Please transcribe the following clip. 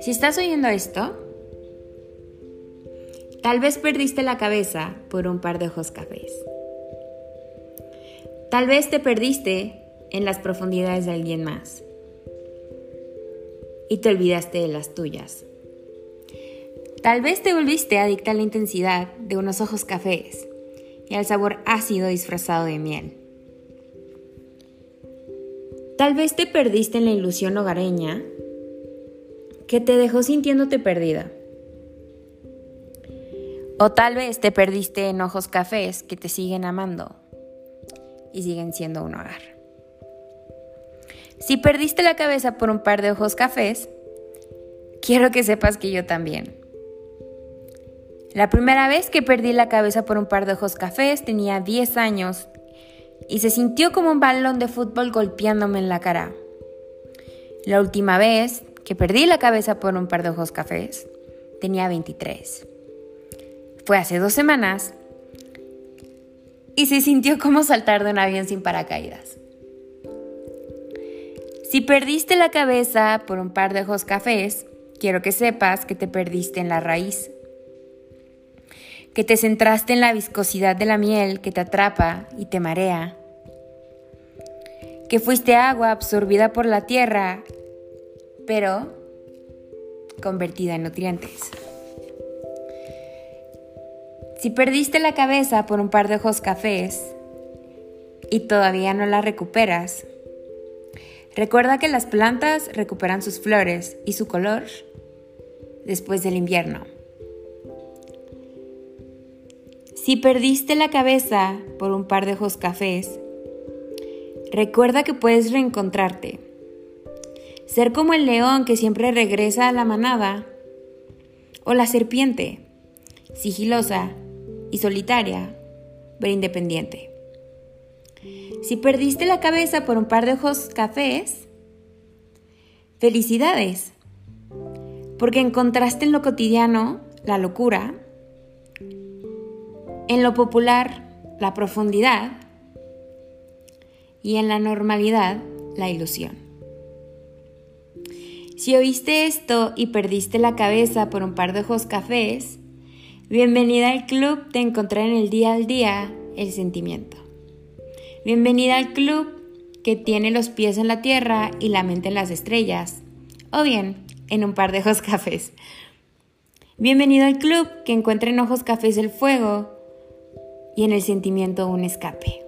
Si estás oyendo esto, tal vez perdiste la cabeza por un par de ojos cafés. Tal vez te perdiste en las profundidades de alguien más y te olvidaste de las tuyas. Tal vez te volviste adicta a la intensidad de unos ojos cafés y al sabor ácido disfrazado de miel. Tal vez te perdiste en la ilusión hogareña que te dejó sintiéndote perdida. O tal vez te perdiste en ojos cafés que te siguen amando y siguen siendo un hogar. Si perdiste la cabeza por un par de ojos cafés, quiero que sepas que yo también. La primera vez que perdí la cabeza por un par de ojos cafés tenía 10 años y se sintió como un balón de fútbol golpeándome en la cara. La última vez que perdí la cabeza por un par de ojos cafés, tenía 23. Fue hace dos semanas y se sintió como saltar de un avión sin paracaídas. Si perdiste la cabeza por un par de ojos cafés, quiero que sepas que te perdiste en la raíz, que te centraste en la viscosidad de la miel que te atrapa y te marea, que fuiste agua absorbida por la tierra pero convertida en nutrientes. Si perdiste la cabeza por un par de ojos cafés y todavía no la recuperas, recuerda que las plantas recuperan sus flores y su color después del invierno. Si perdiste la cabeza por un par de ojos cafés, recuerda que puedes reencontrarte ser como el león que siempre regresa a la manada. O la serpiente, sigilosa y solitaria, pero independiente. Si perdiste la cabeza por un par de ojos cafés, felicidades, porque encontraste en lo cotidiano la locura, en lo popular la profundidad y en la normalidad la ilusión. Si oíste esto y perdiste la cabeza por un par de ojos cafés, bienvenida al club de encontrar en el día al día el sentimiento. Bienvenida al club que tiene los pies en la tierra y la mente en las estrellas, o bien en un par de ojos cafés. Bienvenido al club que encuentra en ojos cafés el fuego y en el sentimiento un escape.